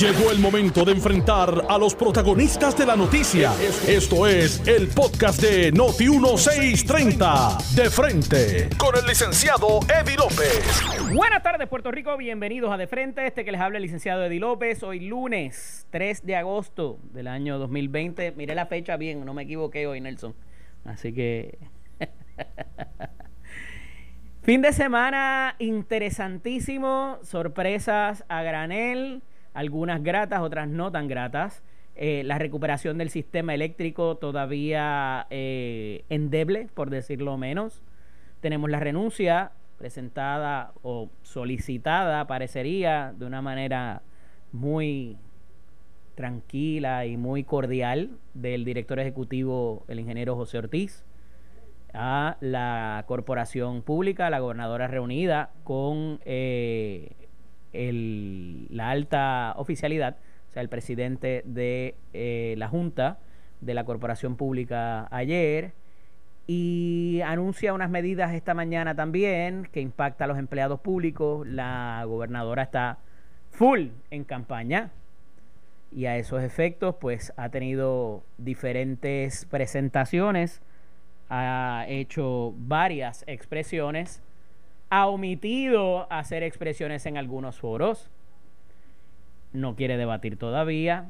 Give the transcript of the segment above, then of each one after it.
Llegó el momento de enfrentar a los protagonistas de la noticia. Esto es el podcast de Noti 1630. De frente con el licenciado Eddie López. Buenas tardes, Puerto Rico. Bienvenidos a De Frente. Este que les habla el licenciado Eddie López. Hoy lunes 3 de agosto del año 2020. Miré la fecha bien, no me equivoqué hoy, Nelson. Así que. Fin de semana interesantísimo, sorpresas a granel, algunas gratas, otras no tan gratas. Eh, la recuperación del sistema eléctrico todavía eh, endeble, por decirlo menos. Tenemos la renuncia presentada o solicitada, parecería, de una manera muy tranquila y muy cordial del director ejecutivo, el ingeniero José Ortiz a la corporación pública, la gobernadora reunida con eh, la alta oficialidad, o sea, el presidente de eh, la Junta de la Corporación Pública ayer, y anuncia unas medidas esta mañana también que impacta a los empleados públicos. La gobernadora está full en campaña y a esos efectos pues ha tenido diferentes presentaciones ha hecho varias expresiones, ha omitido hacer expresiones en algunos foros, no quiere debatir todavía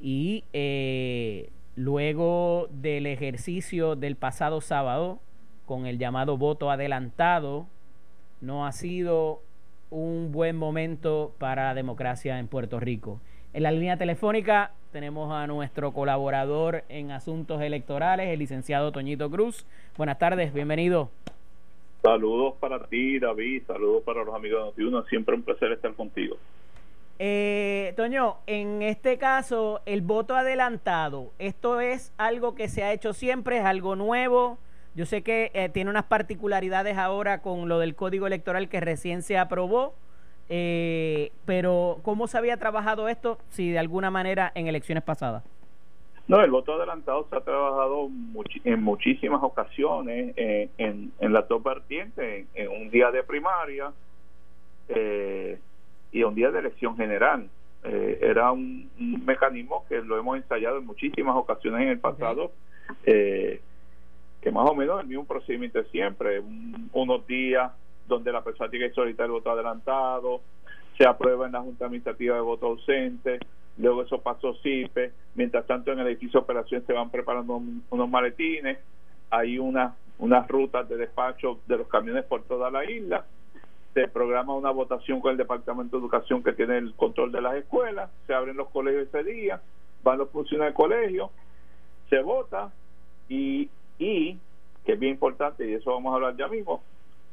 y eh, luego del ejercicio del pasado sábado con el llamado voto adelantado, no ha sido un buen momento para la democracia en Puerto Rico. En la línea telefónica tenemos a nuestro colaborador en asuntos electorales, el licenciado Toñito Cruz. Buenas tardes, bienvenido. Saludos para ti, David, saludos para los amigos de Notiuno, siempre un placer estar contigo. Eh, Toño, en este caso, el voto adelantado, ¿esto es algo que se ha hecho siempre? ¿Es algo nuevo? Yo sé que eh, tiene unas particularidades ahora con lo del código electoral que recién se aprobó eh, pero, ¿cómo se había trabajado esto, si de alguna manera, en elecciones pasadas? No, el voto adelantado se ha trabajado en muchísimas ocasiones eh, en, en las dos vertientes, en, un día de primaria eh, y un día de elección general. Eh, era un, mecanismo que lo hemos ensayado en muchísimas ocasiones en el pasado, que más o menos el mismo procedimiento siempre, unos días donde la persona tiene que solicitar el voto adelantado, se aprueba en la Junta Administrativa de voto ausente, luego eso pasó CIPE, mientras tanto en el edificio de operaciones se van preparando unos maletines, hay unas unas rutas de despacho de los camiones por toda la isla, se programa una votación con el Departamento de Educación que tiene el control de las escuelas, se abren los colegios ese día, van los funcionarios del colegio, se vota y, y, que es bien importante, y eso vamos a hablar ya mismo,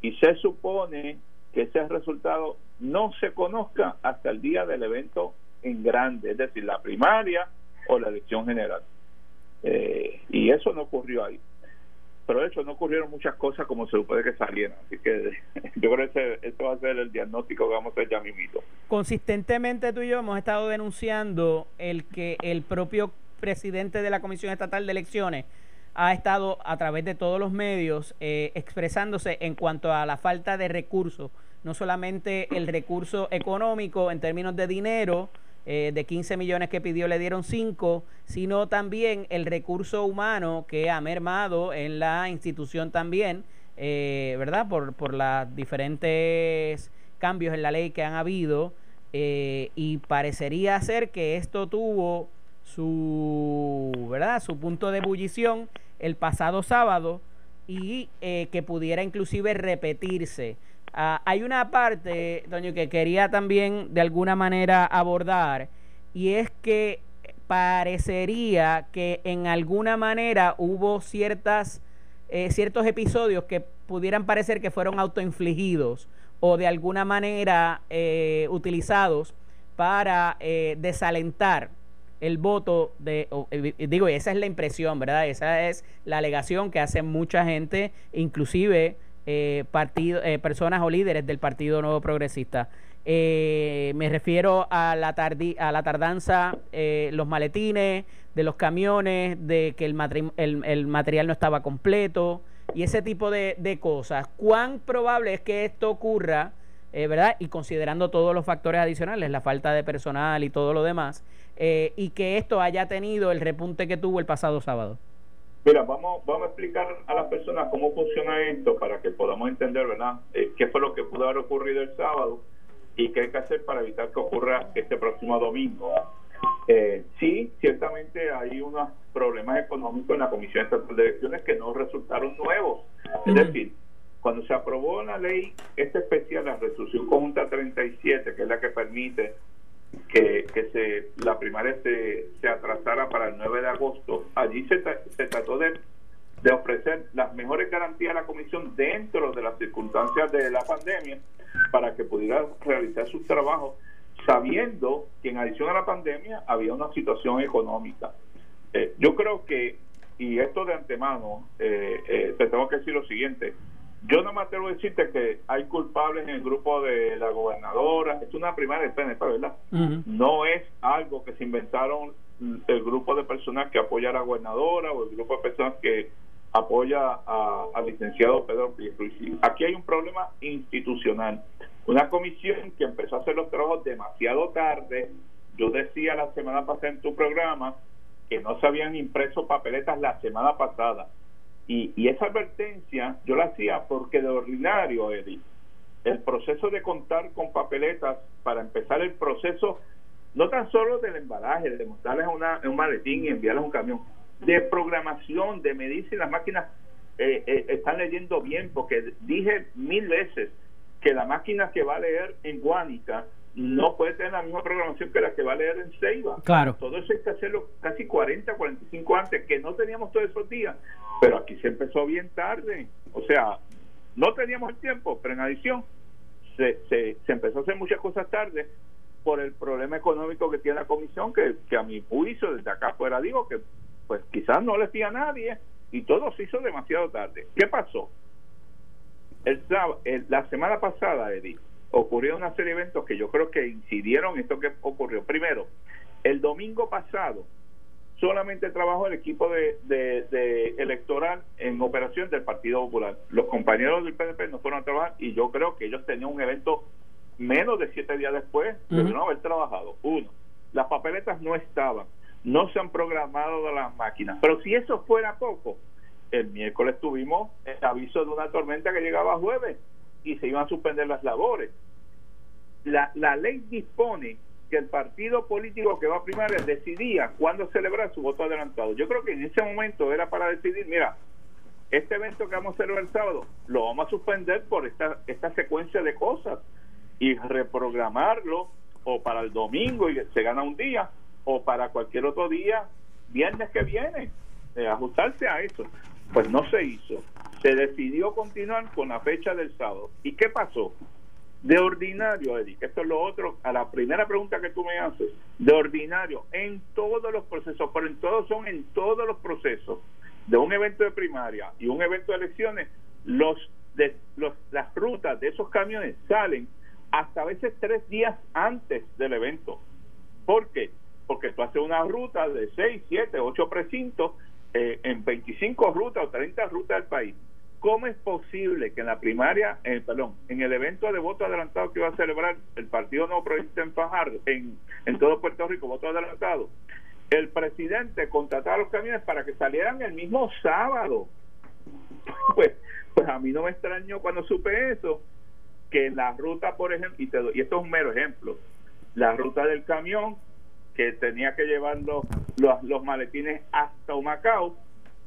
y se supone que ese resultado no se conozca hasta el día del evento en grande, es decir, la primaria o la elección general. Eh, y eso no ocurrió ahí. Pero de hecho no ocurrieron muchas cosas como se supone que salieran. Así que yo creo que ese, va a ser el diagnóstico que vamos a hacer ya mismito. Consistentemente tú y yo hemos estado denunciando el que el propio presidente de la Comisión Estatal de Elecciones ha estado a través de todos los medios eh, expresándose en cuanto a la falta de recursos, no solamente el recurso económico en términos de dinero, eh, de 15 millones que pidió le dieron 5, sino también el recurso humano que ha mermado en la institución también, eh, ¿verdad? Por, por los diferentes cambios en la ley que han habido y parecería ser que esto tuvo su, ¿verdad? su punto de ebullición el pasado sábado y eh, que pudiera inclusive repetirse. Ah, hay una parte, Doño, que quería también de alguna manera abordar y es que parecería que en alguna manera hubo ciertas, eh, ciertos episodios que pudieran parecer que fueron autoinfligidos o de alguna manera eh, utilizados para desalentar el voto de, eh, digo, esa es la impresión, ¿verdad? Esa es la alegación que hace mucha gente, inclusive eh, partido, eh, personas o líderes del Partido Nuevo Progresista. me refiero a la, tardi, a la tardanza, los maletines, de los camiones, de que el, el, material no estaba completo y ese tipo de, de cosas. ¿Cuán probable es que esto ocurra eh, ¿verdad? Y considerando todos los factores adicionales, la falta de personal y todo lo demás, eh, y que esto haya tenido el repunte que tuvo el pasado sábado. Mira, vamos, vamos a explicar a las personas cómo funciona esto para que podamos entender, ¿verdad? Eh, qué fue lo que pudo haber ocurrido el sábado y qué hay que hacer para evitar que ocurra este próximo domingo. Eh, sí, ciertamente hay unos problemas económicos en la Comisión Estatal de Elecciones que no resultaron nuevos. Es decir, cuando se aprobó la ley esta especial, la resolución conjunta 37, que es la que permite que, que se, la primaria se, se atrasara para el 9 de agosto, allí se, se trató de, de ofrecer las mejores garantías a la comisión dentro de las circunstancias de la pandemia para que pudiera realizar sus trabajos sabiendo que en adición a la pandemia había una situación económica. Eh, yo creo que, y esto de antemano, eh, eh, te tengo que decir lo siguiente, yo no me atrevo a decirte que hay culpables en el grupo de la gobernadora, es una primaria del PNP, ¿verdad? No es algo que se inventaron el grupo de personas que apoya a la gobernadora o el grupo de personas que apoya al licenciado Pedro Pierluisi. Aquí hay un problema institucional. Una comisión que empezó a hacer los trabajos demasiado tarde. Yo decía la semana pasada en tu programa que no se habían impreso papeletas la semana pasada. Y, y esa advertencia yo la hacía porque de ordinario, Eddie, el proceso de contar con papeletas para empezar el proceso, no tan solo del embalaje, de montarles una, un maletín y enviarles un camión, de programación, de medir si las máquinas eh, eh, están leyendo bien, porque dije mil veces que la máquina que va a leer en Guánica no puede tener la misma programación que la que va a leer en Ceiba. Claro. Todo eso hay que hacerlo casi 40, 45 antes, que no teníamos todos esos días. Pero aquí se empezó bien tarde. O sea, no teníamos el tiempo, pero en adición se, se, se empezó a hacer muchas cosas tarde por el problema económico que tiene la comisión, que, que a mi juicio desde acá fuera digo que pues quizás no le fía a nadie y todo se hizo demasiado tarde. ¿Qué pasó? El, la semana pasada, Eddie, ocurrió una serie de eventos que yo creo que incidieron en esto que ocurrió. Primero, el domingo pasado solamente trabajó el equipo de, de, electoral en operación del Partido Popular. Los compañeros del PNP no fueron a trabajar y yo creo que ellos tenían un evento menos de siete días después de no haber trabajado. Uno, las papeletas no estaban no se han programado las máquinas. Pero si eso fuera poco, el miércoles tuvimos el aviso de una tormenta que llegaba jueves y se iban a suspender las labores. La, la ley dispone que el partido político que va a primaria decidía cuándo celebrar su voto adelantado. Yo creo que en ese momento era para decidir, mira, este evento que vamos a celebrar el sábado lo vamos a suspender por esta, esta secuencia de cosas y reprogramarlo o para el domingo y se gana un día o para cualquier otro día, viernes que viene, eh, ajustarse a eso. Pues no se hizo. Se decidió continuar con la fecha del sábado. ¿Y qué pasó? De ordinario, Eddie, esto es lo otro, a la primera pregunta que tú me haces, de ordinario, en todos los procesos, pero en todos son en todos los procesos de un evento de primaria y un evento de elecciones, los, de, los las rutas de esos camiones salen hasta a veces tres días antes del evento. ¿Por qué? porque tú haces una ruta de 6, 7, 8 precintos eh, en 25 rutas o 30 rutas del país. ¿Cómo es posible que en la primaria, eh, perdón, en el evento de voto adelantado que iba a celebrar el Partido No Progresista en Fajardo, en, en todo Puerto Rico, voto adelantado, el presidente contrataba a los camiones para que salieran el mismo sábado? Pues, pues a mí no me extrañó cuando supe eso, que la ruta, por ejemplo, y, y esto es un mero ejemplo, la ruta del camión que tenía que llevar los, los, maletines hasta Humacao,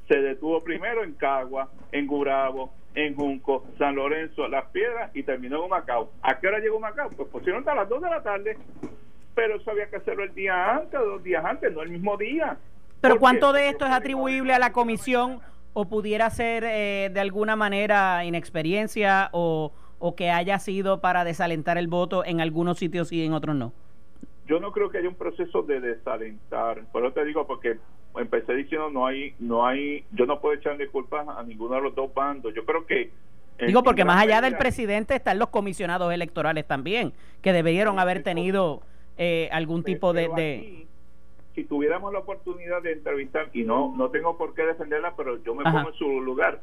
se detuvo primero en Cagua, en Gurabo, en Junco, San Lorenzo, Las Piedras y terminó en Humacao. ¿A qué hora llegó Humacao? Pues pusieron hasta las 2 de la tarde, pero eso había que hacerlo el día antes, dos días antes, no el mismo día. ¿Pero cuánto de esto es atribuible a la comisión o pudiera ser eh, de alguna manera inexperiencia o, o que haya sido para desalentar el voto en algunos sitios y en otros no? Yo no creo que haya un proceso de desalentar. Por eso te digo, porque empecé diciendo no hay, no hay, yo no puedo echarle culpas a ninguno de los dos bandos. Yo creo que Digo, porque más allá del presidente están los comisionados electorales también, que debieron haber tenido eh, algún tipo de... si tuviéramos la oportunidad de entrevistar, y no, no tengo por qué defenderla, pero yo me pongo en su lugar,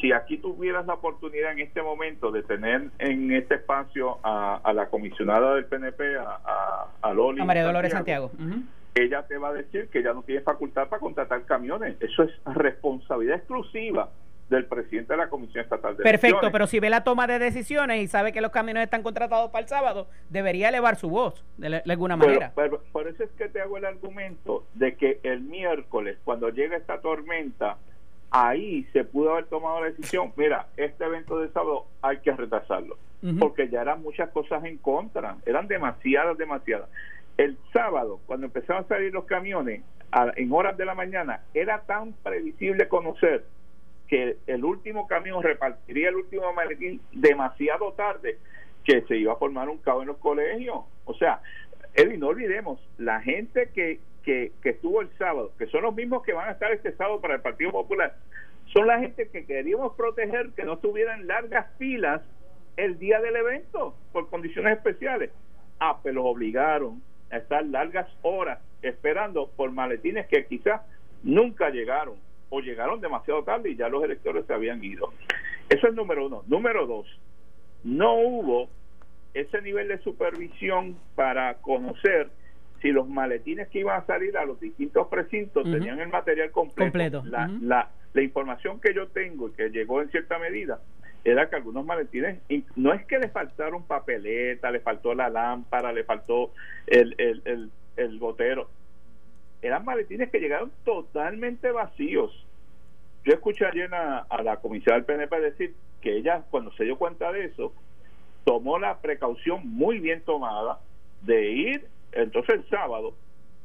si aquí tuvieras la oportunidad en este momento de tener en este espacio a, la comisionada del PNP, a, a, Loli. A María Dolores Santiago. Ella te va a decir que ya no tiene facultad para contratar camiones. Eso es responsabilidad exclusiva del presidente de la Comisión Estatal de Perfecto, pero si ve la toma de decisiones y sabe que los camiones están contratados para el sábado, debería elevar su voz de, alguna manera. por eso es que te hago el argumento de que el miércoles, cuando llega esta tormenta, ahí se pudo haber tomado la decisión, mira, este evento de sábado hay que retrasarlo, porque ya eran muchas cosas en contra, eran demasiadas, demasiadas. El sábado, cuando empezaron a salir los camiones, en horas de la mañana, era tan previsible conocer que el último camión repartiría el último maletín demasiado tarde que se iba a formar un caos en los colegios. O sea, Eddie, no olvidemos, la gente que, que, estuvo el sábado, que son los mismos que van a estar este sábado para el Partido Popular, son la gente que queríamos proteger que no tuvieran largas filas el día del evento por condiciones especiales. Ah, pero los obligaron a estar largas horas esperando por maletines que quizás nunca llegaron o llegaron demasiado tarde y ya los electores se habían ido. Eso es número uno. Número dos, no hubo ese nivel de supervisión para conocer si los maletines que iban a salir a los distintos precintos tenían el material completo. La, la, la información que yo tengo y que llegó en cierta medida era que algunos maletines, no es que le faltaron papeleta, le faltó la lámpara, le faltó el, el, el, el gotero, eran maletines que llegaron totalmente vacíos. Yo escuché ayer a, la comisaria del PNP decir que ella, cuando se dio cuenta de eso, tomó la precaución muy bien tomada de ir entonces el sábado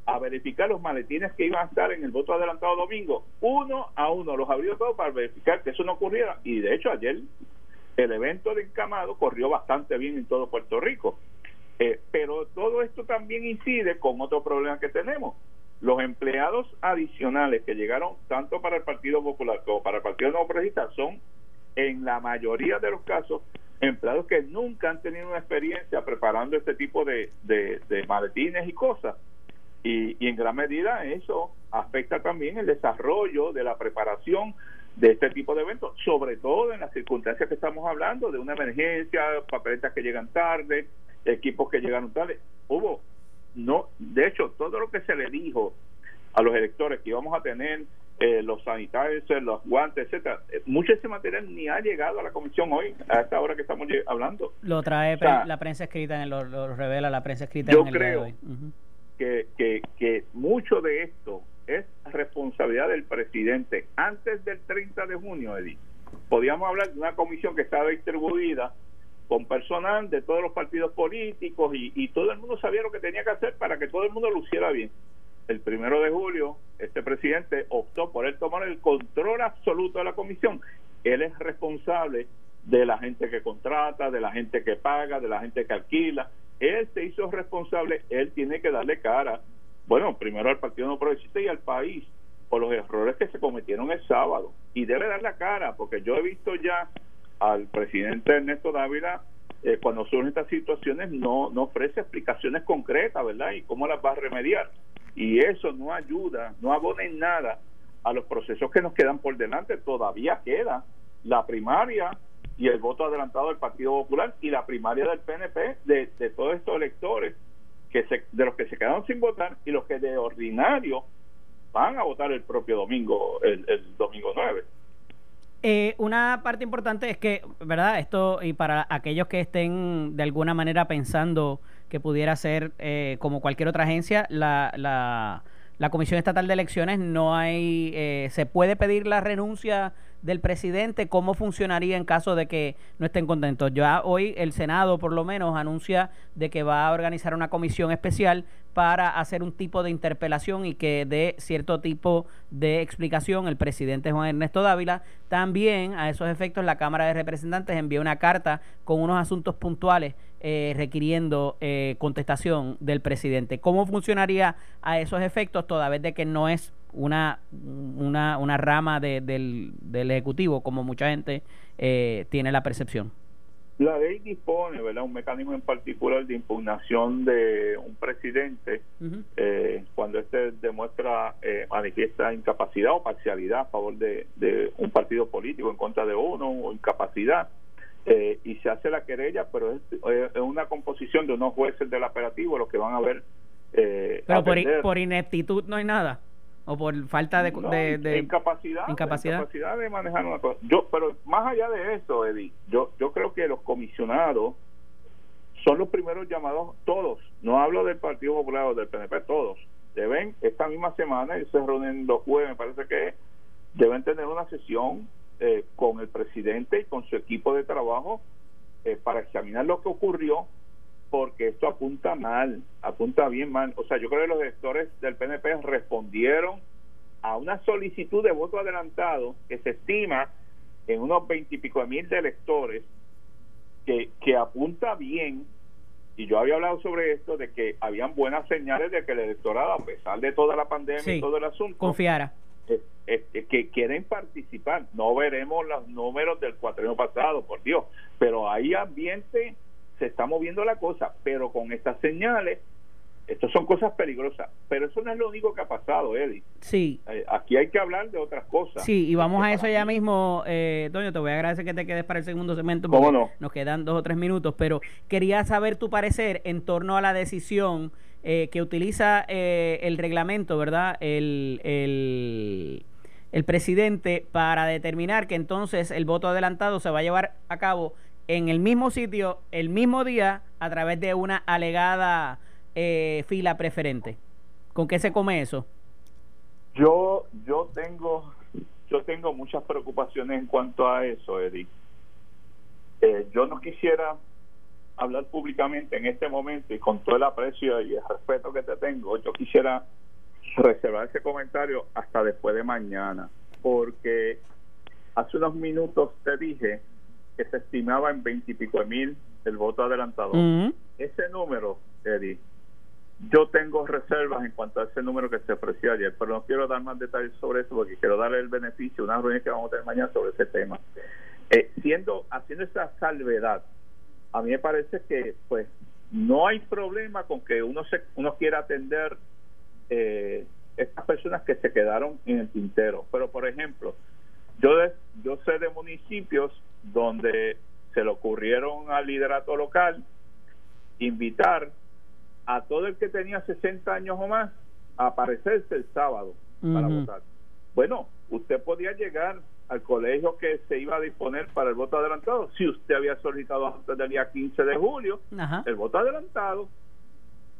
a verificar los maletines que iban a estar en el voto adelantado domingo, uno a uno, los abrió todos para verificar que eso no ocurriera. Y de hecho ayer el evento de encamado corrió bastante bien en todo Puerto Rico. Eh, pero todo esto también incide con otro problema que tenemos. Los empleados adicionales que llegaron tanto para el Partido Popular como para el Partido Progresista son, en la mayoría de los casos, empleados que nunca han tenido una experiencia preparando este tipo de, de, maletines y cosas. Y, y, en gran medida eso afecta también el desarrollo de la preparación de este tipo de eventos, sobre todo en las circunstancias que estamos hablando, de una emergencia, papeletas que llegan tarde, equipos que llegaron tarde. Hubo no, de hecho, todo lo que se le dijo a los electores que íbamos a tener eh, los sanitarios, los guantes, etcétera, eh, mucho de ese material ni ha llegado a la comisión hoy, a esta hora que estamos hablando. Lo trae la prensa escrita, en lo, lo, revela la prensa escrita yo en el creo que, que, que mucho de esto es responsabilidad del presidente. Antes del 30 de junio, Edith, podíamos hablar de una comisión que estaba distribuida con personal de todos los partidos políticos y, todo el mundo sabía lo que tenía que hacer para que todo el mundo luciera bien. El primero de julio, este presidente optó por él tomar el control absoluto de la comisión. Él es responsable de la gente que contrata, de la gente que paga, de la gente que alquila. Él se hizo responsable, él tiene que darle cara, bueno, primero al Partido No Progresista y al país por los errores que se cometieron el sábado. Y debe dar la cara, porque yo he visto ya al presidente Ernesto Dávila eh, cuando surgen estas situaciones no, no ofrece explicaciones concretas, ¿verdad? Y cómo las va a remediar. Y eso no ayuda, no abona en nada a los procesos que nos quedan por delante. Todavía queda la primaria y el voto adelantado del Partido Popular y la primaria del PNP de, todos estos electores que se, de los que se quedaron sin votar y los que de ordinario van a votar el propio domingo, el, el domingo 9. Eh, una parte importante es que, ¿verdad? Esto, y para aquellos que estén de alguna manera pensando que pudiera ser eh, como cualquier otra agencia, la, la, la, Comisión Estatal de Elecciones no hay, eh, se puede pedir la renuncia del presidente, cómo funcionaría en caso de que no estén contentos. Ya hoy el Senado por lo menos anuncia de que va a organizar una comisión especial para hacer un tipo de interpelación y que dé cierto tipo de explicación el presidente Juan Ernesto Dávila. También a esos efectos la Cámara de Representantes envió una carta con unos asuntos puntuales eh, requiriendo eh, contestación del presidente. ¿Cómo funcionaría a esos efectos toda vez de que no es una, una, una rama del, del, Ejecutivo como mucha gente eh, tiene la percepción? La ley dispone, ¿verdad?, un mecanismo en particular de impugnación de un presidente eh, cuando éste demuestra, eh, manifiesta incapacidad o parcialidad a favor de, un partido político en contra de uno o incapacidad. Eh, y se hace la querella, pero es, es, una composición de unos jueces del operativo los que van a ver. pero por, por ineptitud no hay nada o por falta de, incapacidad, incapacidad de manejar una cosa. Yo pero más allá de eso Eddie yo yo creo que los comisionados son los primeros llamados todos. No hablo del Partido Popular o del PNP todos. Deben esta misma semana y se reúnen los jueves me parece que deben tener una sesión eh, con el presidente y con su equipo de trabajo eh, para examinar lo que ocurrió porque esto apunta mal, apunta bien mal. O sea, yo creo que los electores del PNP respondieron a una solicitud de voto adelantado que se estima en unos veintipico mil de electores, que, que apunta bien, y yo había hablado sobre esto, de que habían buenas señales de que el electorado, a pesar de toda la pandemia y todo el asunto, confiara. que quieren participar. No veremos los números del cuatrienio pasado, por Dios, pero hay ambiente se está moviendo la cosa, pero con estas señales, estas son cosas peligrosas, pero eso no es lo único que ha pasado, Eddie. Sí. Eh, aquí hay que hablar de otras cosas. Sí, y vamos a eso ya mismo, eh, Toño, te voy a agradecer que te quedes para el segundo segmento, porque no? nos quedan dos o tres minutos, pero quería saber tu parecer en torno a la decisión eh, que utiliza eh, el reglamento, ¿verdad? El, el, el presidente para determinar que entonces el voto adelantado se va a llevar a cabo en el mismo sitio, el mismo día, a través de una alegada eh, fila preferente. ¿Con qué se come eso? Yo, yo tengo, yo tengo muchas preocupaciones en cuanto a eso, Eric. Eh, yo no quisiera hablar públicamente en este momento y con todo el aprecio y el respeto que te tengo, yo quisiera reservar ese comentario hasta después de mañana, porque hace unos minutos te dije que se estimaba en veintipico mil el voto adelantado. Ese número, Eddie, yo tengo reservas en cuanto a ese número que se ofreció ayer, pero no quiero dar más detalles sobre eso porque quiero darle el beneficio, una reunión que vamos a tener mañana sobre ese tema. Eh, siendo haciendo esa salvedad, a mí me parece que pues no hay problema con que uno se uno quiera atender eh, estas personas que se quedaron en el tintero, pero por ejemplo, yo yo sé de municipios donde se le ocurrieron al liderato local invitar a todo el que tenía 60 años o más a aparecerse el sábado para votar. Bueno, usted podía llegar al colegio que se iba a disponer para el voto adelantado si usted había solicitado antes del día 15 de julio el voto adelantado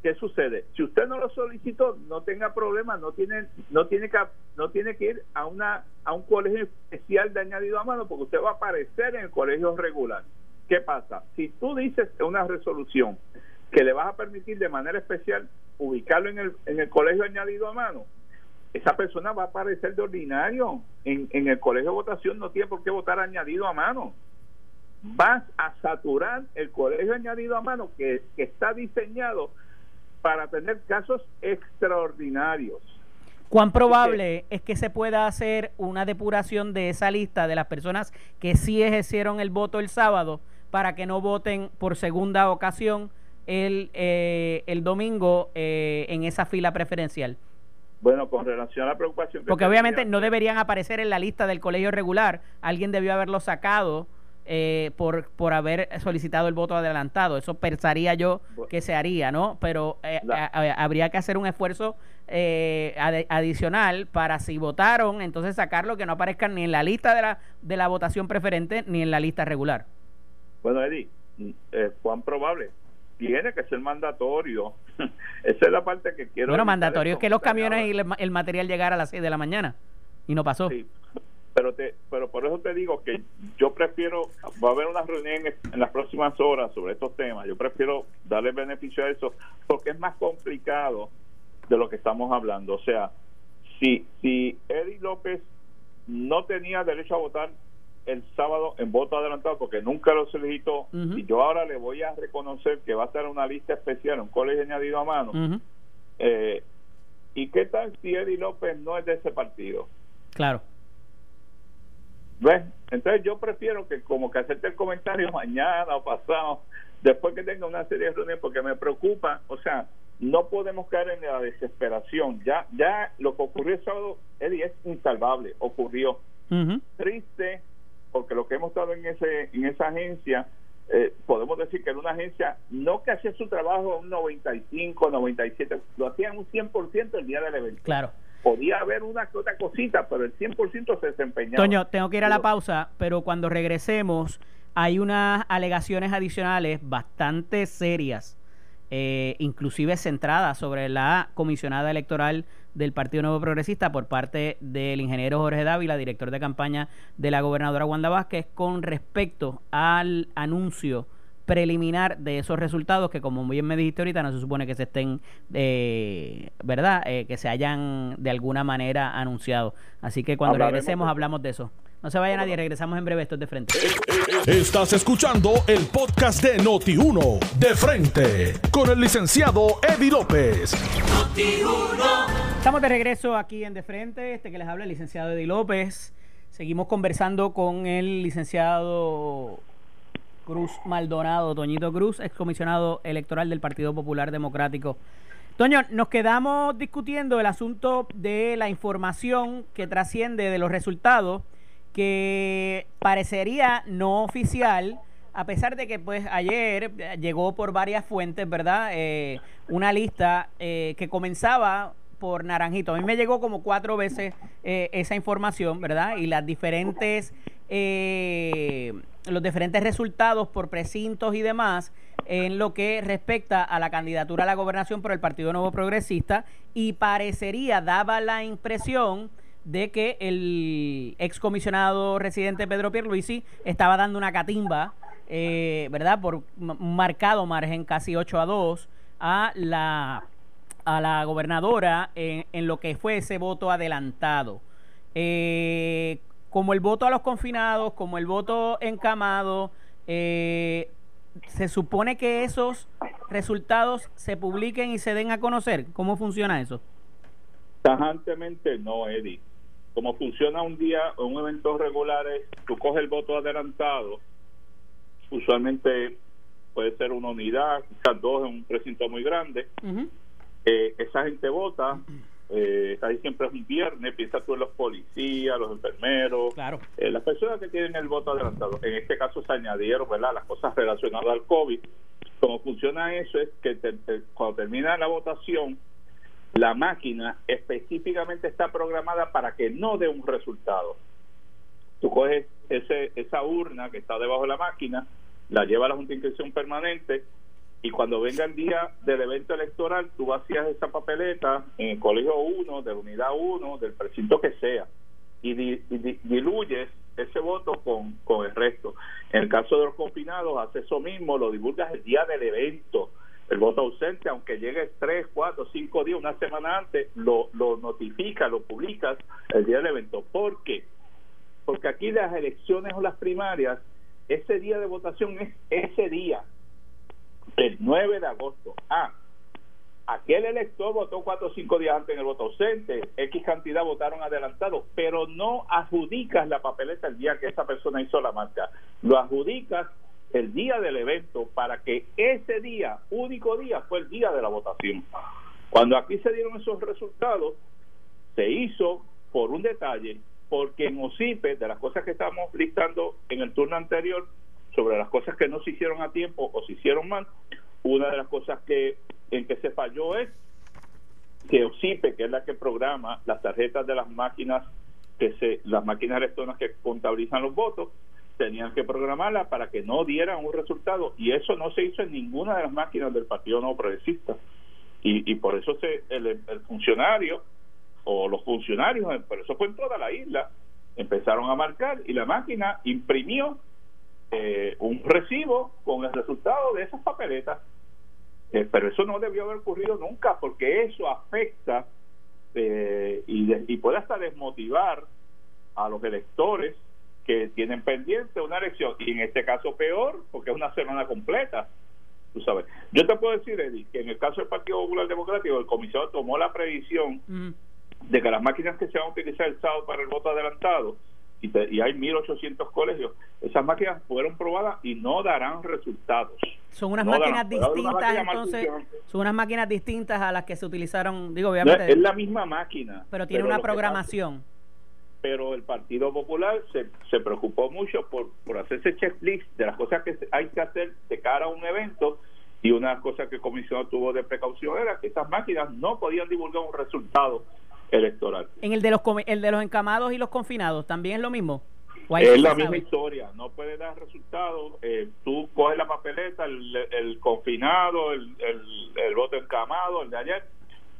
¿qué sucede? Si usted no lo solicitó, no tenga problema, no tiene, no tiene que, no tiene que ir a una, a un colegio especial de añadido a mano, porque usted va a aparecer en el colegio regular. ¿Qué pasa? Si tú dices una resolución que le vas a permitir de manera especial ubicarlo en el, en el colegio añadido a mano, esa persona va a aparecer de ordinario en, en el colegio de votación, no tiene por qué votar añadido a mano. Vas a saturar el colegio añadido a mano que, que está diseñado para tener casos extraordinarios. ¿Cuán probable es que se pueda hacer una depuración de esa lista de las personas que sí ejercieron el voto el sábado para que no voten por segunda ocasión el, eh, el domingo eh, en esa fila preferencial? Bueno, con relación a la preocupación. Porque obviamente no deberían aparecer en la lista del colegio regular. Alguien debió haberlo sacado eh, por, por haber solicitado el voto adelantado. Eso pensaría yo que se haría, ¿no? Pero eh, habría que hacer un esfuerzo eh, adicional para si votaron, entonces sacarlo que no aparezcan ni en la lista de la, de la votación preferente ni en la lista regular. Bueno, Eddie, es cuán probable tiene que ser mandatorio. Esa es la parte que quiero. Bueno, mandatorio es que los camiones y el, material llegara a las 6 de la mañana y no pasó. Sí, pero te, pero por eso te digo que yo prefiero va a haber una reunión en, las próximas horas sobre estos temas yo prefiero darle beneficio a eso porque es más complicado de lo que estamos hablando. O sea si si Eddie López no tenía derecho a votar el sábado en voto adelantado porque nunca lo solicitó y yo ahora le voy a reconocer que va a estar una lista especial un colegio añadido a mano eh, y qué tal si Eddie López no es de ese partido claro Entonces yo prefiero que como que hacerte el comentario mañana o pasado, después que tenga una serie de reuniones, porque me preocupa, o sea, no podemos caer en la desesperación. Ya, ya lo que ocurrió el sábado, Eddie, es insalvable, ocurrió. Triste, porque lo que hemos estado en ese en esa agencia, eh, podemos decir que era una agencia no que hacía su trabajo un 95, 97, lo hacían un 100% el día del evento. Claro. Podía haber una que otra cosita, pero el 100% se desempeñaba. Toño, tengo que ir a la pausa, pero cuando regresemos hay unas alegaciones adicionales bastante serias eh, inclusive centrada sobre la comisionada electoral del Partido Nuevo Progresista por parte del ingeniero Jorge Dávila, director de campaña de la gobernadora Wanda Vázquez, con respecto al anuncio preliminar de esos resultados que como bien me dijiste ahorita no se supone que se estén eh, verdad eh, que se hayan de alguna manera anunciado así que cuando regresemos hablamos de eso no se vaya nadie, regresamos en breve, esto de frente. Estás escuchando el podcast de Noti1, de frente, con el licenciado Eddie López. Estamos de regreso aquí en De Frente, este que les habla el licenciado Eddie López. Seguimos conversando con el licenciado Cruz Maldonado, Toñito Cruz, excomisionado electoral del Partido Popular Democrático. Toño, nos quedamos discutiendo el asunto de la información que trasciende de los resultados que parecería no oficial, a pesar de que pues ayer llegó por varias fuentes, ¿verdad? Eh, una lista eh, que comenzaba por Naranjito. A mí me llegó como cuatro veces eh, esa información, ¿verdad? Y las diferentes, los diferentes resultados por precintos y demás en lo que respecta a la candidatura a la gobernación por el Partido Nuevo Progresista y parecería, daba la impresión de que el excomisionado residente Pedro Pierluisi estaba dando una catimba, eh, ¿verdad? Por un marcado margen, casi 8 a 2, a la, a la gobernadora en, lo que fue ese voto adelantado. Eh, como el voto a los confinados, como el voto encamado, eh, se supone que esos resultados se publiquen y se den a conocer. ¿Cómo funciona eso? Tajantemente no, Eddie como funciona un día o un evento regular es, tú coges el voto adelantado, usualmente puede ser una unidad, quizás dos en un precinto muy grande, eh, esa gente vota, eh, ahí siempre es un viernes, piensa tú en los policías, los enfermeros, claro. Eh, las personas que tienen el voto adelantado. En este caso se añadieron ¿verdad? las cosas relacionadas al COVID. Cómo funciona eso es que cuando termina la votación, la máquina específicamente está programada para que no dé un resultado. Tú coges ese, esa urna que está debajo de la máquina, la lleva a la Junta de Inscripción Permanente y cuando venga el día del evento electoral, tú vacías esa papeleta en el colegio 1, de la unidad 1, del precinto que sea, y, diluyes ese voto con, con el resto. En el caso de los confinados, hace eso mismo, lo divulgas el día del evento el voto ausente, aunque llegue tres, cuatro, cinco días, una semana antes, lo, lo notifica, lo publicas el día del evento. ¿Por qué? Porque aquí las elecciones o las primarias, ese día de votación es ese día, el 9 de agosto. Ah, aquel elector votó cuatro o cinco días antes en el voto ausente, X cantidad votaron adelantado, pero no adjudicas la papeleta el día que esa persona hizo la marca, lo adjudicas el día del evento para que ese día, único día, fue el día de la votación. Cuando aquí se dieron esos resultados, se hizo por un detalle, porque en OSIPE, de las cosas que estamos listando en el turno anterior, sobre las cosas que no se hicieron a tiempo o se hicieron mal, una de las cosas que en que se falló es que OSIPE, que es la que programa las tarjetas de las máquinas que se las máquinas electrónicas que contabilizan los votos, tenían que programarla para que no dieran un resultado. Y eso no se hizo en ninguna de las máquinas del Partido No Progresista. Y, y por eso se el, funcionario o los funcionarios, por eso fue en toda la isla, empezaron a marcar y la máquina imprimió eh, un recibo con el resultado de esas papeletas. Eh, pero eso no debió haber ocurrido nunca porque eso afecta eh, y, y puede hasta desmotivar a los electores que tienen pendiente una elección y en este caso peor porque es una semana completa tú sabes yo te puedo decir Eddie que en el caso del Partido Popular Democrático el comisionado tomó la previsión de que las máquinas que se van a utilizar el sábado para el voto adelantado y, y hay 1.800 colegios, esas máquinas fueron probadas y no darán resultados. Son unas máquinas distintas, entonces, son unas máquinas distintas a las que se utilizaron, digo, obviamente. es la misma máquina. Pero tiene una programación. pero el Partido Popular se, se preocupó mucho por, por hacerse checklist de las cosas que hay que hacer de cara a un evento y una cosa que el comisionado tuvo de precaución era que esas máquinas no podían divulgar un resultado electoral. ¿En el de los, el de los encamados y los confinados también es lo mismo? Es la misma historia, no puede dar resultados. Eh, tú coges la papeleta, el, confinado, el, el, voto encamado, el de ayer,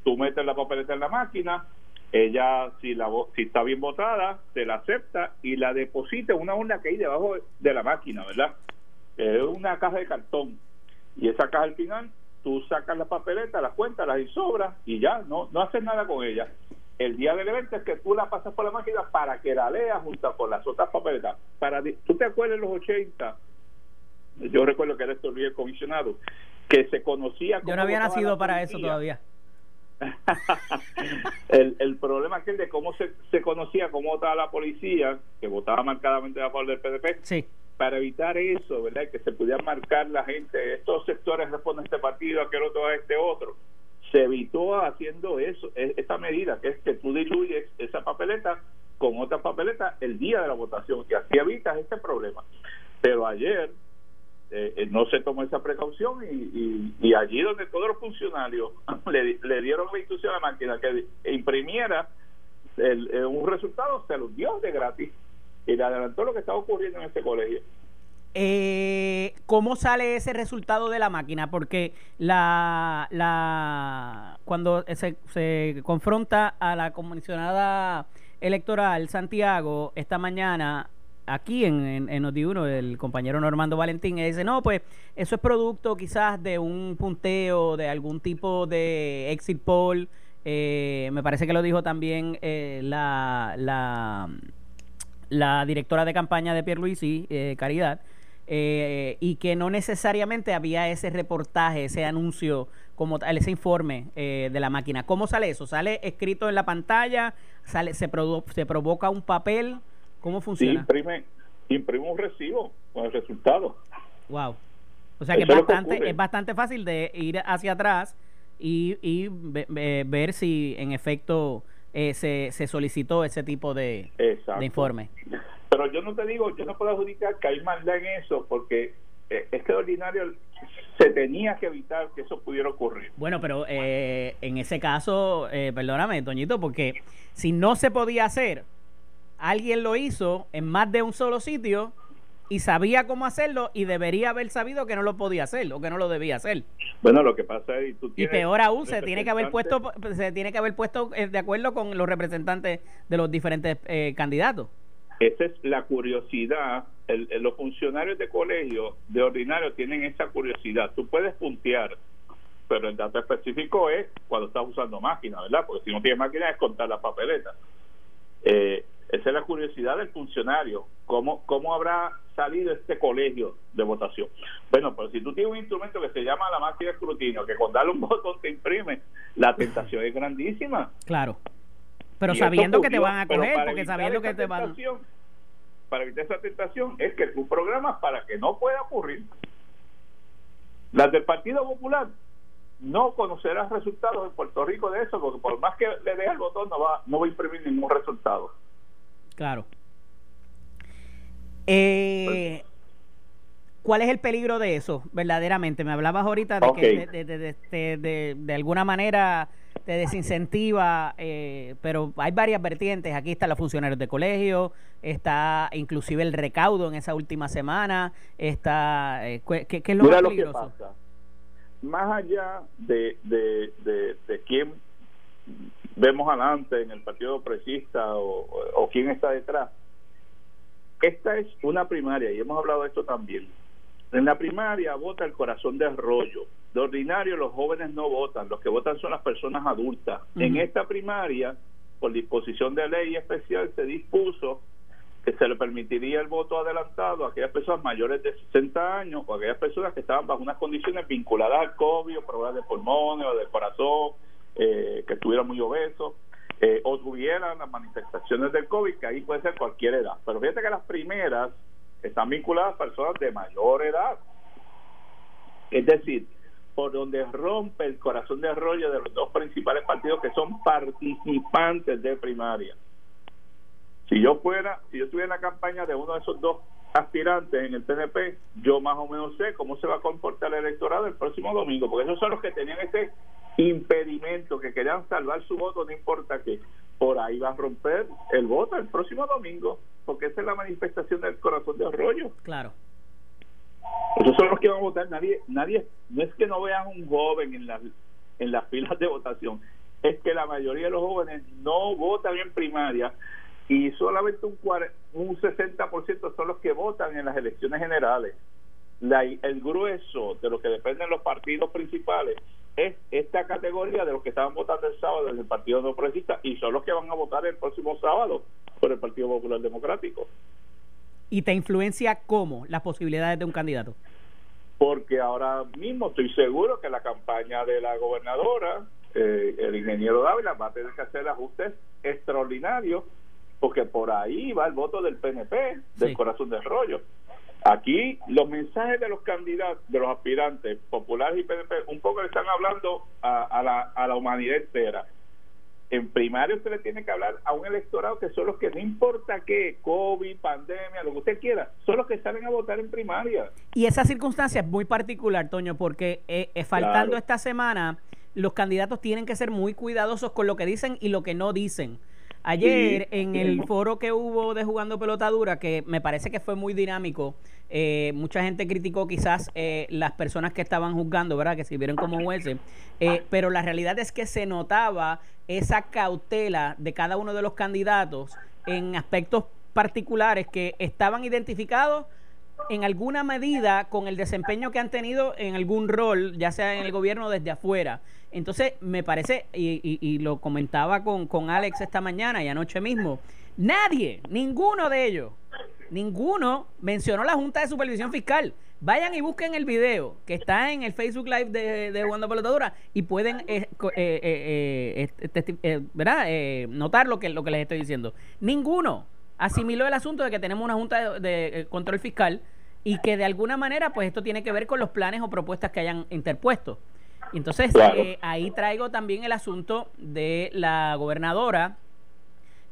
tú metes la papeleta en la máquina, ella, si, la, si está bien votada, se la acepta y la deposita en una urna que hay debajo de la máquina, ¿verdad? Es una caja de cartón. Y esa caja al final, tú sacas la papeleta, la cuentas, las y sobras y ya, no, no haces nada con ella el día del evento es que tú la pasas por la máquina para que la leas junto con las otras papeletas. Para, ¿Tú te acuerdas en los 80? Yo recuerdo que era esto el comisionado, que se conocía... Yo no había nacido para eso todavía. el, el problema es el de cómo se, se conocía cómo votaba la policía, que votaba marcadamente a favor del PDP. Sí. Para evitar eso, ¿verdad? Que se pudiera marcar la gente, estos sectores responden a este partido, aquel otro a este otro se evitó haciendo eso, e, esta medida, que es que tú diluyes esa papeleta con otra papeleta el día de la votación, y así evitas este problema. Pero ayer eh, eh, no se tomó esa precaución y, y, allí donde todos los funcionarios le, dieron la instrucción a la máquina que imprimiera el, eh, un resultado, se los dio de gratis y le adelantó lo que estaba ocurriendo en este colegio. Eh, ¿Cómo sale ese resultado de la máquina? Porque la, la cuando se, se confronta a la comisionada electoral Santiago esta mañana aquí en, en, en el compañero Normando Valentín, dice, no, pues eso es producto quizás de un punteo, de algún tipo de exit poll. Eh, me parece que lo dijo también eh, la, la, la directora de campaña de Pierluisi, eh, Caridad, eh, y que no necesariamente había ese reportaje, ese anuncio, como tal, ese informe eh, de la máquina. ¿Cómo sale eso? ¿Sale escrito en la pantalla? ¿Sale, se, se provoca un papel? ¿Cómo funciona? imprime, imprime un recibo con el resultado. Wow. O sea que es bastante, es, bastante fácil de ir hacia atrás y, y ver si en efecto eh, se, se solicitó ese tipo de, de informe. Pero yo no te digo, yo no puedo adjudicar que hay maldad en eso, porque eh, es que ordinario se tenía que evitar que eso pudiera ocurrir. Bueno, pero eh, en ese caso, eh, perdóname, Toñito, porque si no se podía hacer, alguien lo hizo en más de un solo sitio y sabía cómo hacerlo y debería haber sabido que no lo podía hacer o que no lo debía hacer. Bueno, lo que pasa es tú y peor aún se tiene que haber puesto se tiene que haber puesto de acuerdo con los representantes de los diferentes candidatos. Esa es la curiosidad. los funcionarios de colegio de ordinario tienen esa curiosidad. Tú puedes puntear, pero el dato específico es cuando estás usando máquina, ¿verdad? Porque si no tienes máquina es contar las papeletas. Eh, esa es la curiosidad del funcionario. ¿Cómo, ¿Cómo habrá salido este colegio de votación? Bueno, pero si tú tienes un instrumento que se llama la máquina de escrutinio, que con darle un botón te imprime, la tentación es grandísima. Claro. Pero sabiendo que te van a coger, porque sabiendo que te van Para evitar esa tentación es que tú programas para que no pueda ocurrir. Las del Partido Popular no conocerás resultados en Puerto Rico de eso, porque por más que le deje el botón no va, no va a imprimir ningún resultado. Claro. Eh, ¿Cuál es el peligro de eso, verdaderamente? Me hablabas ahorita de que de, de, de, alguna manera te desincentiva, eh, pero hay varias vertientes. Aquí están los funcionarios de colegio, está inclusive el recaudo en esa última semana, está eh, ¿qué, es lo más peligroso? Más allá de, de, de, quién vemos adelante en el partido presista o, o quién está detrás, esta es una primaria y hemos hablado de esto también en la primaria vota el corazón de arroyo. De ordinario los jóvenes no votan, los que votan son las personas adultas. En esta primaria, por disposición de ley especial, se dispuso que se le permitiría el voto adelantado a aquellas personas mayores de 60 años o a aquellas personas que estaban bajo unas condiciones vinculadas al COVID, o problemas de pulmones o del corazón, eh, que estuvieran muy obesos. eh, o tuvieran las manifestaciones del COVID, que ahí puede ser cualquier edad. Pero fíjate que las primeras están vinculadas a personas de mayor edad. Es decir, por donde rompe el corazón de rollo de los dos principales partidos que son participantes de primaria. Si yo fuera, si yo estuviera en la campaña de uno de esos dos aspirantes en el PNP, yo más o menos sé cómo se va a comportar el electorado el próximo domingo, porque esos son los que tenían ese impedimento, que querían salvar su voto, no importa qué. Por ahí va a romper el voto el próximo domingo, porque esa es la manifestación del corazón de Arroyo. Claro. Esos son los que van a votar. Nadie, nadie, no es que no vean un joven en las en las filas de votación, es que la mayoría de los jóvenes no votan en primaria y solamente un, un 60% son los que votan en las elecciones generales. El grueso de lo que dependen los partidos principales es esta categoría de los que estaban votando el sábado en el Partido No Progresista y son los que van a votar el próximo sábado por el Partido Popular Democrático. ¿Y te influencia cómo las posibilidades de un candidato? Porque ahora mismo estoy seguro que la campaña de la gobernadora, eh, el ingeniero Dávila, va a tener que hacer ajustes extraordinarios porque por ahí va el voto del PNP, del corazón del rollo. Aquí los mensajes de los candidatos, de los aspirantes populares y PNP, un poco le están hablando a, la, a la humanidad entera. En primario se le tiene que hablar a un electorado que son los que no importa qué, COVID, pandemia, lo que usted quiera, son los que salen a votar en primaria. Y esa circunstancia es muy particular, Toño, porque eh, eh, faltando esta semana, los candidatos tienen que ser muy cuidadosos con lo que dicen y lo que no dicen Ayer en el foro que hubo de Jugando Pelotadura, que me parece que fue muy dinámico, eh, mucha gente criticó quizás eh, las personas que estaban juzgando, ¿verdad? Que sirvieron como jueces, eh, pero la realidad es que se notaba esa cautela de cada uno de los candidatos en aspectos particulares que estaban identificados en alguna medida con el desempeño que han tenido en algún rol, ya sea en el gobierno desde afuera. Entonces, me parece, y, lo comentaba con, con Alex esta mañana y anoche mismo, nadie, ninguno de ellos, ninguno mencionó la Junta de Supervisión Fiscal. Vayan y busquen el video que está en el Facebook Live de, de Pelotadura y pueden eh, eh, eh, notar lo que, lo que les estoy diciendo. Ninguno asimiló el asunto de que tenemos una Junta de, Control Fiscal y que de alguna manera pues esto tiene que ver con los planes o propuestas que hayan interpuesto. Entonces, eh, ahí traigo también el asunto de la gobernadora,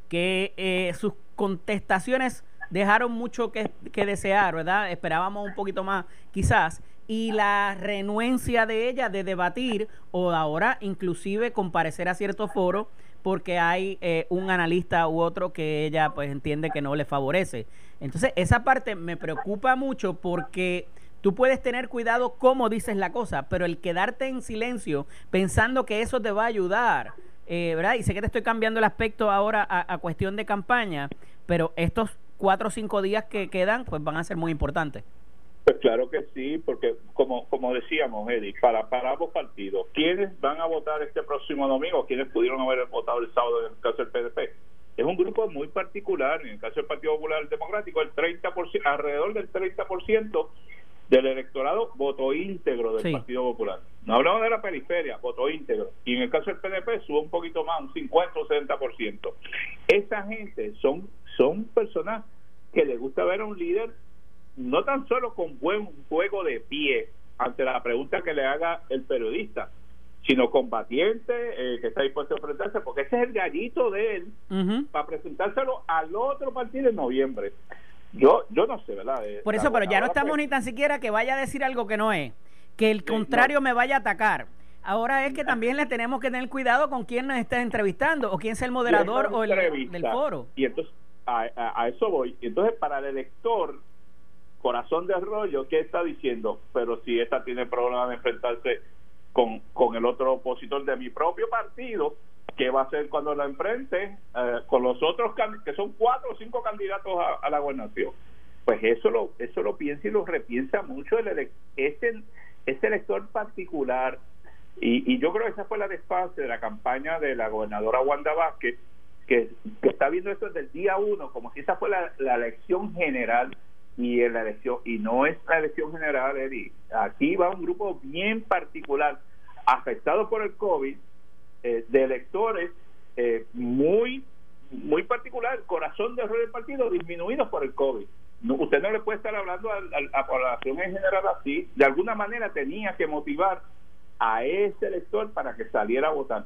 que eh, sus contestaciones dejaron mucho que, que, desear, ¿verdad? Esperábamos un poquito más, quizás, y la renuencia de ella de debatir o ahora inclusive comparecer a cierto foro porque hay eh, un analista u otro que ella pues entiende que no le favorece. Entonces, esa parte me preocupa mucho porque Tú puedes tener cuidado cómo dices la cosa, pero el quedarte en silencio pensando que eso te va a ayudar, eh, ¿verdad? Y sé que te estoy cambiando el aspecto ahora a, cuestión de campaña, pero estos cuatro o cinco días que quedan, pues van a ser muy importantes. Pues claro que sí, porque como como decíamos, Eddie, para, para ambos partidos, ¿quiénes van a votar este próximo domingo? ¿Quiénes pudieron haber votado el sábado en el caso del PDP? Es un grupo muy particular, en el caso del Partido Popular Democrático, el 30%, alrededor del 30% del electorado voto íntegro del Partido Popular. No hablamos de la periferia, voto íntegro. Y en el caso del PNP sube un poquito más, un 50 o 60%. Esa gente son, son personas que les gusta ver a un líder no tan solo con buen juego de pie ante la pregunta que le haga el periodista, sino combatiente, eh, que está dispuesto a enfrentarse, porque ese es el gallito de él para presentárselo al otro partido en noviembre. Yo, yo no sé, ¿verdad? Eh, Por eso, pero ya no estamos ni tan siquiera que vaya a decir algo que no es, que el contrario me vaya a atacar. Ahora es que también le tenemos que tener cuidado con quién nos está entrevistando o quién es el moderador o el del foro. Y entonces, a, eso voy. Entonces, para el elector, corazón de arroyo, ¿qué está diciendo? Pero si esta tiene problemas de enfrentarse con, con el otro opositor de mi propio partido, qué va a hacer cuando la enfrente eh, con los otros que son cuatro o cinco candidatos a, la gobernación pues eso lo eso lo piensa y lo repiensa mucho el ese ese elector particular y, yo creo que esa fue la desfase de la campaña de la gobernadora Wanda Vázquez que, está viendo esto desde el día uno como si esa fue la, elección general y la elección y no es la elección general Eddie. aquí va un grupo bien particular afectado por el COVID eh, de electores eh, muy muy particular, corazón de rol del partido disminuidos por el COVID. usted no le puede estar hablando a, la población en general así. De alguna manera tenía que motivar a ese elector para que saliera a votar.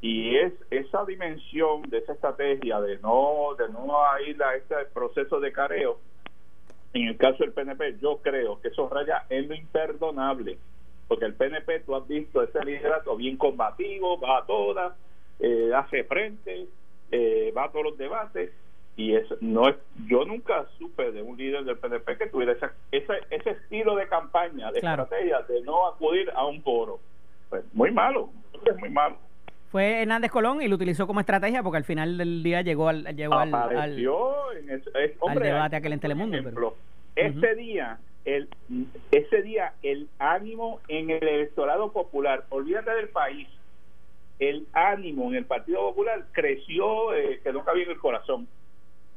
Y es esa dimensión de esa estrategia de no de no ir a este proceso de careo. En el caso del PNP, yo creo que eso raya en lo imperdonable. Porque el PNP, tú has visto ese liderato bien combativo, va a todas, eh, hace frente, eh, va a todos los debates y eso no es yo nunca supe de un líder del PDP que tuviera esa, ese, ese estilo de campaña de estrategia de no acudir a un foro pues muy malo es muy malo fue Hernández Colón y lo utilizó como estrategia porque al final del día llegó al llegó al, al, debate aquel en Telemundo ejemplo, ese día el ese día el ánimo en el electorado popular olvídate del país el ánimo en el Partido Popular creció, eh, que no cabía en el corazón.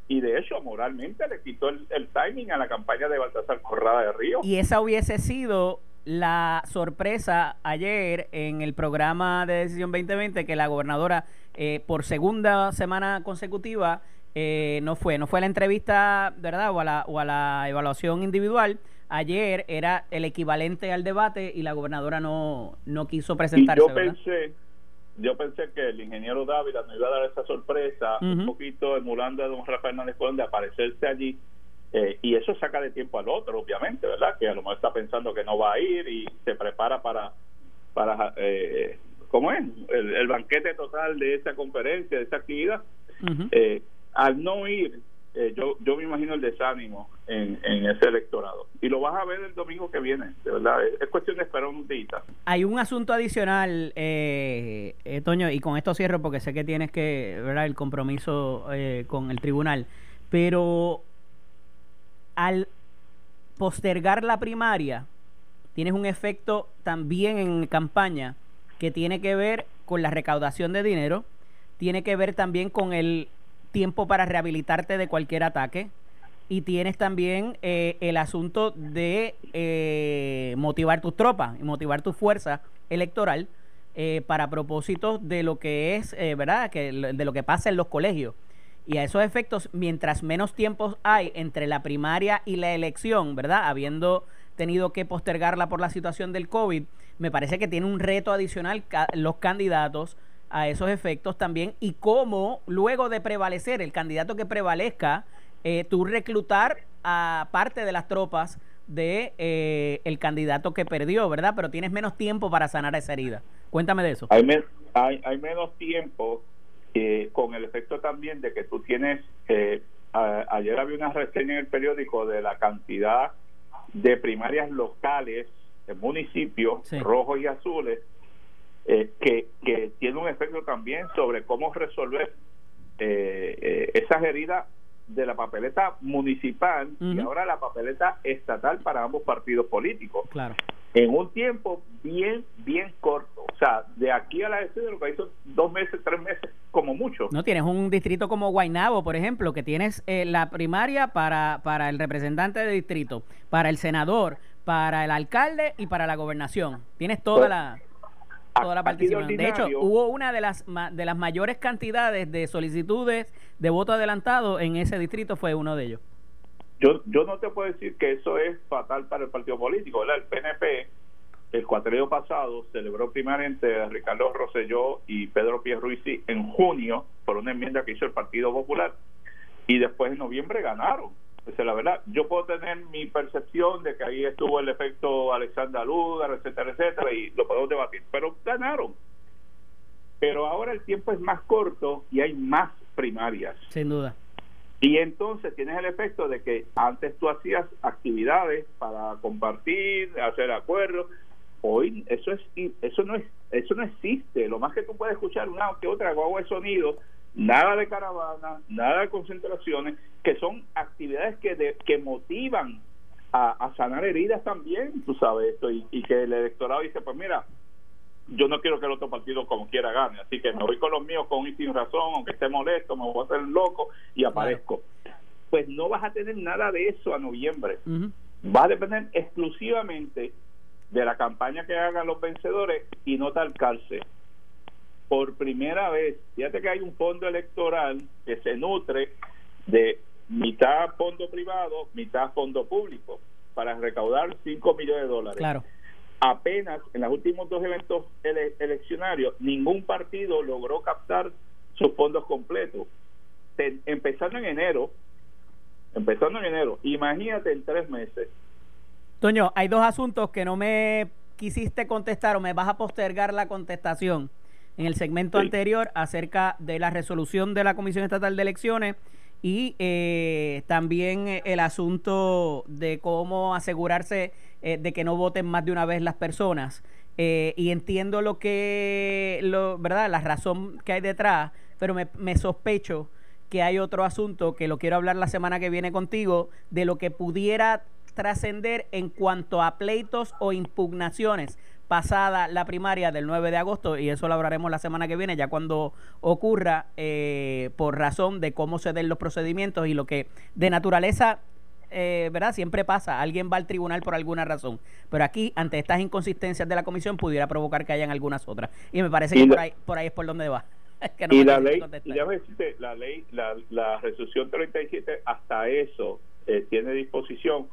Y de hecho, moralmente le quitó el, timing a la campaña de Baltasar Corrada de Río. Y esa hubiese sido la sorpresa ayer en el programa de Decisión 2020 que la gobernadora eh, por segunda semana consecutiva eh, no fue, no fue a la entrevista, ¿verdad? O a la, o a la evaluación individual. Ayer era el equivalente al debate y la gobernadora no, no quiso presentarse. yo pensé, yo pensé que el ingeniero Dávila nos iba a dar esa sorpresa, un poquito emulando a don Rafael Hernández de aparecerse allí. Eh, y eso saca de tiempo al otro, obviamente, ¿verdad? Que a lo mejor está pensando que no va a ir y se prepara para, para eh, ¿cómo es? El, banquete total de esa conferencia, de esa actividad. eh, al no ir, eh, yo, yo me imagino el desánimo en, ese electorado. Y lo vas a ver el domingo que viene, de verdad. Es, cuestión de esperar un día. Hay un asunto adicional, eh, eh, Toño, y con esto cierro porque sé que tienes que, ¿verdad?, el compromiso eh, con el tribunal. Pero al postergar la primaria, tienes un efecto también en campaña que tiene que ver con la recaudación de dinero, tiene que ver también con el tiempo para rehabilitarte de cualquier ataque. Y tienes también eh, el asunto de eh, motivar tus tropas y motivar tu fuerza electoral eh, para propósitos de lo que es, ¿verdad? Que, de lo que pasa en los colegios. Y a esos efectos, mientras menos tiempos hay entre la primaria y la elección, ¿verdad? Habiendo tenido que postergarla por la situación del COVID, me parece que tiene un reto adicional los candidatos a esos efectos también y cómo luego de prevalecer el candidato que prevalezca, eh, tú reclutar a parte de las tropas de eh, el candidato que perdió, ¿verdad? Pero tienes menos tiempo para sanar esa herida. Cuéntame de eso. Hay, hay, menos tiempo eh, con el efecto también de que tú tienes, eh, ayer había una reseña en el periódico de la cantidad de primarias locales en municipios rojos y azules eh, que, que tiene un efecto también sobre cómo resolver eh, eh, esas heridas de la papeleta municipal y ahora la papeleta estatal para ambos partidos políticos. Claro. En un tiempo bien, bien corto. O sea, de aquí a la elección lo que hizo dos meses, tres meses, como mucho. No tienes un distrito como Guaynabo, por ejemplo, que tienes la primaria para, para el representante de distrito, para el senador, para el alcalde y para la gobernación. Tienes toda pues, la toda la participación. De hecho, hubo una de las de las mayores cantidades de solicitudes de voto adelantado en ese distrito fue uno de ellos. Yo yo no te puedo decir que eso es fatal para el partido político. El PNP el cuatrillo pasado celebró primariamente a Ricardo Rosselló y Pedro Pierruisi en junio por una enmienda que hizo el Partido Popular y después en noviembre ganaron esa es la verdad. Yo puedo tener mi percepción de que ahí estuvo el efecto Alexander Lugar, etcétera, etcétera, y lo podemos debatir. Pero ganaron. Pero ahora el tiempo es más corto y hay más primarias. Sin duda. Y entonces tienes el efecto de que antes tú hacías actividades para compartir, hacer acuerdos. Hoy eso es eso no es eso no existe. Lo más que tú puedes escuchar una que otra guagua de sonido nada de caravana, nada de concentraciones, que son actividades que, que motivan a, sanar heridas también, tú sabes esto, y, que el electorado dice, pues mira, yo no quiero que el otro partido como quiera gane, así que me voy con los míos con y sin razón, aunque esté molesto, me voy a hacer loco y aparezco. Pues no vas a tener nada de eso a noviembre. Va a depender exclusivamente de la campaña que hagan los vencedores y no tal cárcel por primera vez, fíjate que hay un fondo electoral que se nutre de mitad fondo privado, mitad fondo público, para recaudar 5 millones de dólares. Claro. Apenas en los últimos dos eventos eleccionarios, ningún partido logró captar sus fondos completos. empezando en enero, empezando en enero, imagínate en tres meses. Toño, hay dos asuntos que no me quisiste contestar o me vas a postergar la contestación en el segmento anterior acerca de la resolución de la Comisión Estatal de Elecciones y eh, también el asunto de cómo asegurarse eh, de que no voten más de una vez las personas. Eh, y entiendo lo que, lo, ¿verdad? La razón que hay detrás, pero me, me sospecho que hay otro asunto que lo quiero hablar la semana que viene contigo, de lo que pudiera trascender en cuanto a pleitos o impugnaciones pasada la primaria del 9 de agosto y eso lo hablaremos la semana que viene ya cuando ocurra eh, por razón de cómo se den los procedimientos y lo que de naturaleza eh, ¿verdad? Siempre pasa, alguien va al tribunal por alguna razón, pero aquí, ante estas inconsistencias de la comisión, pudiera provocar que hayan algunas otras. Y me parece que por, ahí, por ahí es por donde va. y la ley, ya decirte, la ley, la, la resolución 37, hasta eso eh, tiene disposición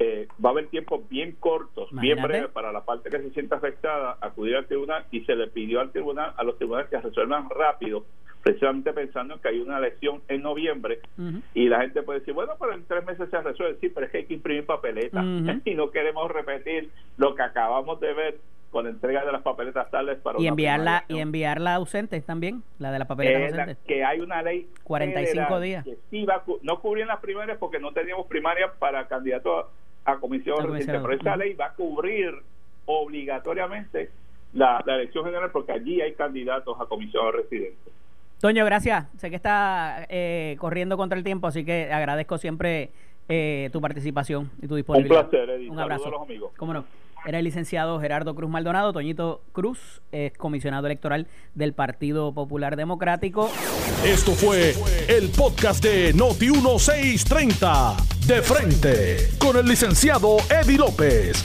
eh, va a haber tiempos bien cortos, bien breves para la parte que se sienta afectada acudir al tribunal y se le pidió al tribunal, a los tribunales que resuelvan rápido, precisamente pensando en que hay una elección en noviembre y la gente puede decir, bueno, pero en tres meses se resuelve, sí, pero es que hay que imprimir papeletas. Y no queremos repetir lo que acabamos de ver con entrega de las papeletas tales para y enviarla y enviarla ausente también la de las papeletas ausentes. que hay una ley 45 días. que sí va, no cubrían las primarias porque no teníamos primarias para candidatos a comisión residente. Pero esa ley va a cubrir obligatoriamente la, elección general porque allí hay candidatos a comisión residente. Toño, gracias. Sé que está eh, corriendo contra el tiempo, así que agradezco siempre eh, tu participación y tu disponibilidad. Un placer, Eddie. Un abrazo. A los amigos. ¿Cómo no? Era el licenciado Gerardo Cruz Maldonado, Toñito Cruz, es comisionado electoral del Partido Popular Democrático. Esto fue el podcast de Noti 1630, de frente, con el licenciado Eddie López.